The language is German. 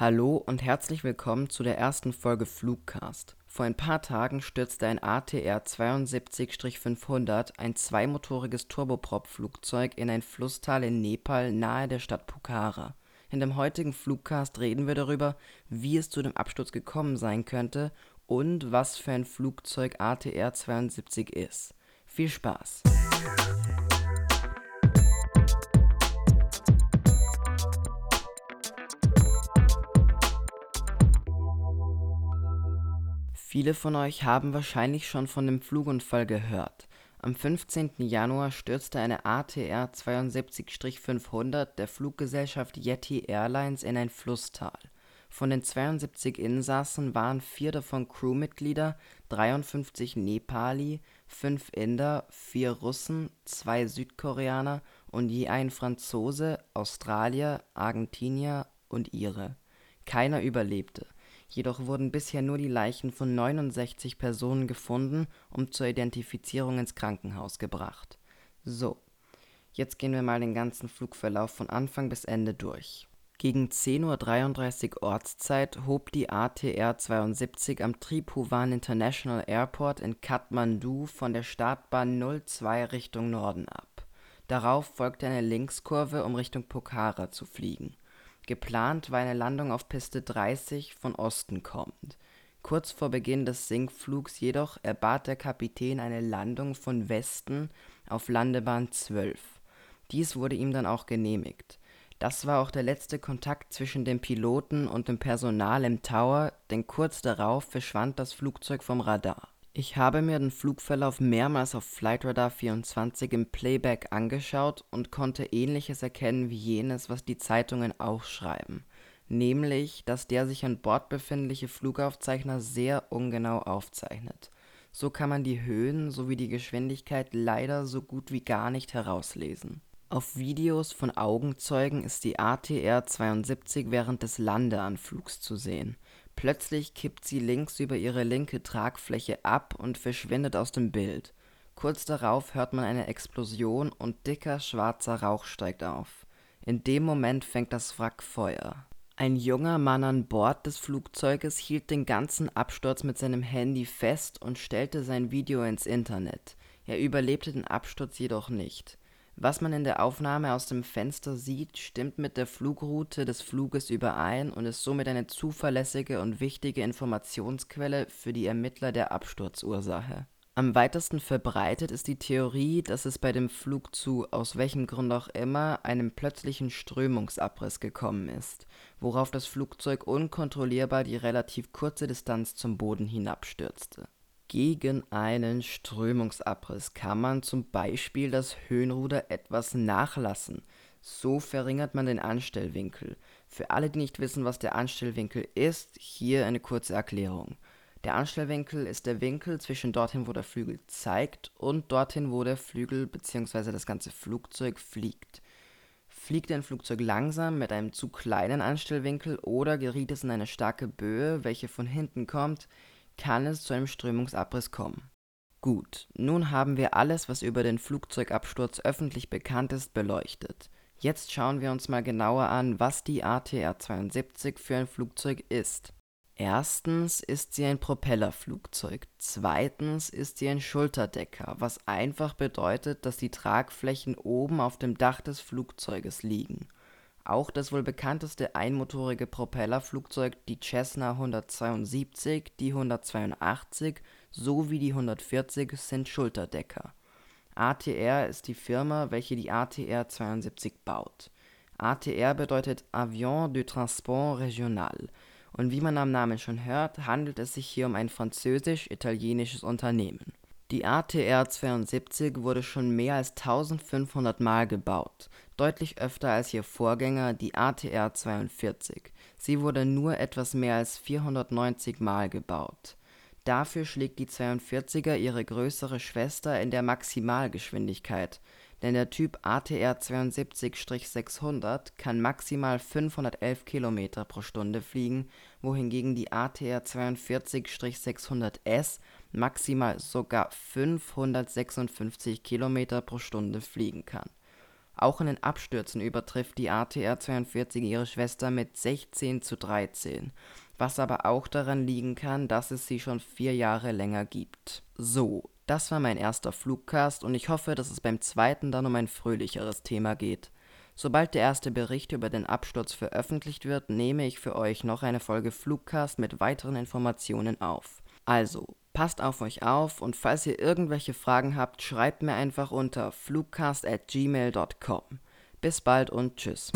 Hallo und herzlich willkommen zu der ersten Folge Flugcast. Vor ein paar Tagen stürzte ein ATR 72-500, ein zweimotoriges Turboprop-Flugzeug, in ein Flusstal in Nepal nahe der Stadt Pokhara. In dem heutigen Flugcast reden wir darüber, wie es zu dem Absturz gekommen sein könnte und was für ein Flugzeug ATR 72 ist. Viel Spaß! Viele von euch haben wahrscheinlich schon von dem Flugunfall gehört. Am 15. Januar stürzte eine ATR 72-500 der Fluggesellschaft Yeti Airlines in ein Flusstal. Von den 72 Insassen waren vier davon Crewmitglieder, 53 Nepali, fünf Inder, vier Russen, zwei Südkoreaner und je ein Franzose, Australier, Argentinier und Ire. Keiner überlebte Jedoch wurden bisher nur die Leichen von 69 Personen gefunden und zur Identifizierung ins Krankenhaus gebracht. So, jetzt gehen wir mal den ganzen Flugverlauf von Anfang bis Ende durch. Gegen 10:33 Uhr Ortszeit hob die ATR 72 am Tribhuvan International Airport in Kathmandu von der Startbahn 02 Richtung Norden ab. Darauf folgte eine Linkskurve, um Richtung Pokhara zu fliegen Geplant war eine Landung auf Piste 30 von Osten kommend. Kurz vor Beginn des Sinkflugs jedoch erbat der Kapitän eine Landung von Westen auf Landebahn 12. Dies wurde ihm dann auch genehmigt. Das war auch der letzte Kontakt zwischen dem Piloten und dem Personal im Tower, denn kurz darauf verschwand das Flugzeug vom Radar ich habe mir den Flugverlauf mehrmals auf Flightradar 24 im Playback angeschaut und konnte ähnliches erkennen wie jenes, was die Zeitungen auch schreiben, nämlich, dass der sich an Bord befindliche Flugaufzeichner sehr ungenau aufzeichnet. So kann man die Höhen sowie die Geschwindigkeit leider so gut wie gar nicht herauslesen. Auf Videos von Augenzeugen ist die ATR 72 während des Landeanflugs zu sehen Plötzlich kippt sie links über ihre linke Tragfläche ab und verschwindet aus dem Bild. Kurz darauf hört man eine Explosion und dicker schwarzer Rauch steigt auf. In dem Moment fängt das Wrack Feuer. Ein junger Mann an Bord des Flugzeuges hielt den ganzen Absturz mit seinem Handy fest und stellte sein Video ins Internet. Er überlebte den Absturz jedoch nicht was man in der Aufnahme aus dem Fenster sieht, stimmt mit der Flugroute des Fluges überein und ist somit eine zuverlässige und wichtige Informationsquelle für die Ermittler der Absturzursache. Am weitesten verbreitet ist die Theorie, dass es bei dem Flug zu aus welchem Grund auch immer einem plötzlichen Strömungsabriss gekommen ist, worauf das Flugzeug unkontrollierbar die relativ kurze Distanz zum Boden hinabstürzte gegen einen Strömungsabriss kann man zum Beispiel das Höhenruder etwas nachlassen. So verringert man den Anstellwinkel. Für alle, die nicht wissen, was der Anstellwinkel ist, hier eine kurze Erklärung. Der Anstellwinkel ist der Winkel zwischen dorthin, wo der Flügel zeigt, und dorthin, wo der Flügel bzw. das ganze Flugzeug fliegt. Fliegt ein Flugzeug langsam mit einem zu kleinen Anstellwinkel oder geriet es in eine starke Böe, welche von hinten kommt, kann es zu einem Strömungsabriss kommen. Gut, nun haben wir alles, was über den Flugzeugabsturz öffentlich bekannt ist, beleuchtet. Jetzt schauen wir uns mal genauer an, was die ATR-72 für ein Flugzeug ist. Erstens ist sie ein Propellerflugzeug, zweitens ist sie ein Schulterdecker, was einfach bedeutet, dass die Tragflächen oben auf dem Dach des Flugzeuges liegen. Auch das wohl bekannteste einmotorige Propellerflugzeug, die Cessna 172, die 182 sowie die 140 sind Schulterdecker. ATR ist die Firma, welche die ATR 72 baut. ATR bedeutet Avion de Transport Régional und wie man am Namen schon hört, handelt es sich hier um ein französisch-italienisches Unternehmen die ATR-72 wurde schon mehr als 1500 Mal gebaut, deutlich öfter als ihr Vorgänger, die ATR-42. Sie wurde nur etwas mehr als 490 Mal gebaut. Dafür schlägt die 42er ihre größere Schwester in der Maximalgeschwindigkeit, denn der Typ ATR-72-600 kann maximal 511 km pro Stunde fliegen, wohingegen die ATR-42-600S maximal sogar 556 km pro Stunde fliegen kann. Auch in den Abstürzen übertrifft die ATR 42 ihre Schwester mit 16 zu 13, was aber auch daran liegen kann, dass es sie schon vier Jahre länger gibt. So, das war mein erster Flugcast und ich hoffe, dass es beim zweiten dann um ein fröhlicheres Thema geht. Sobald der erste Bericht über den Absturz veröffentlicht wird, nehme ich für euch noch eine Folge Flugcast mit weiteren Informationen auf. Also, passt auf euch auf und falls ihr irgendwelche Fragen habt, schreibt mir einfach unter flugcast@gmail.com. Bis bald und tschüss.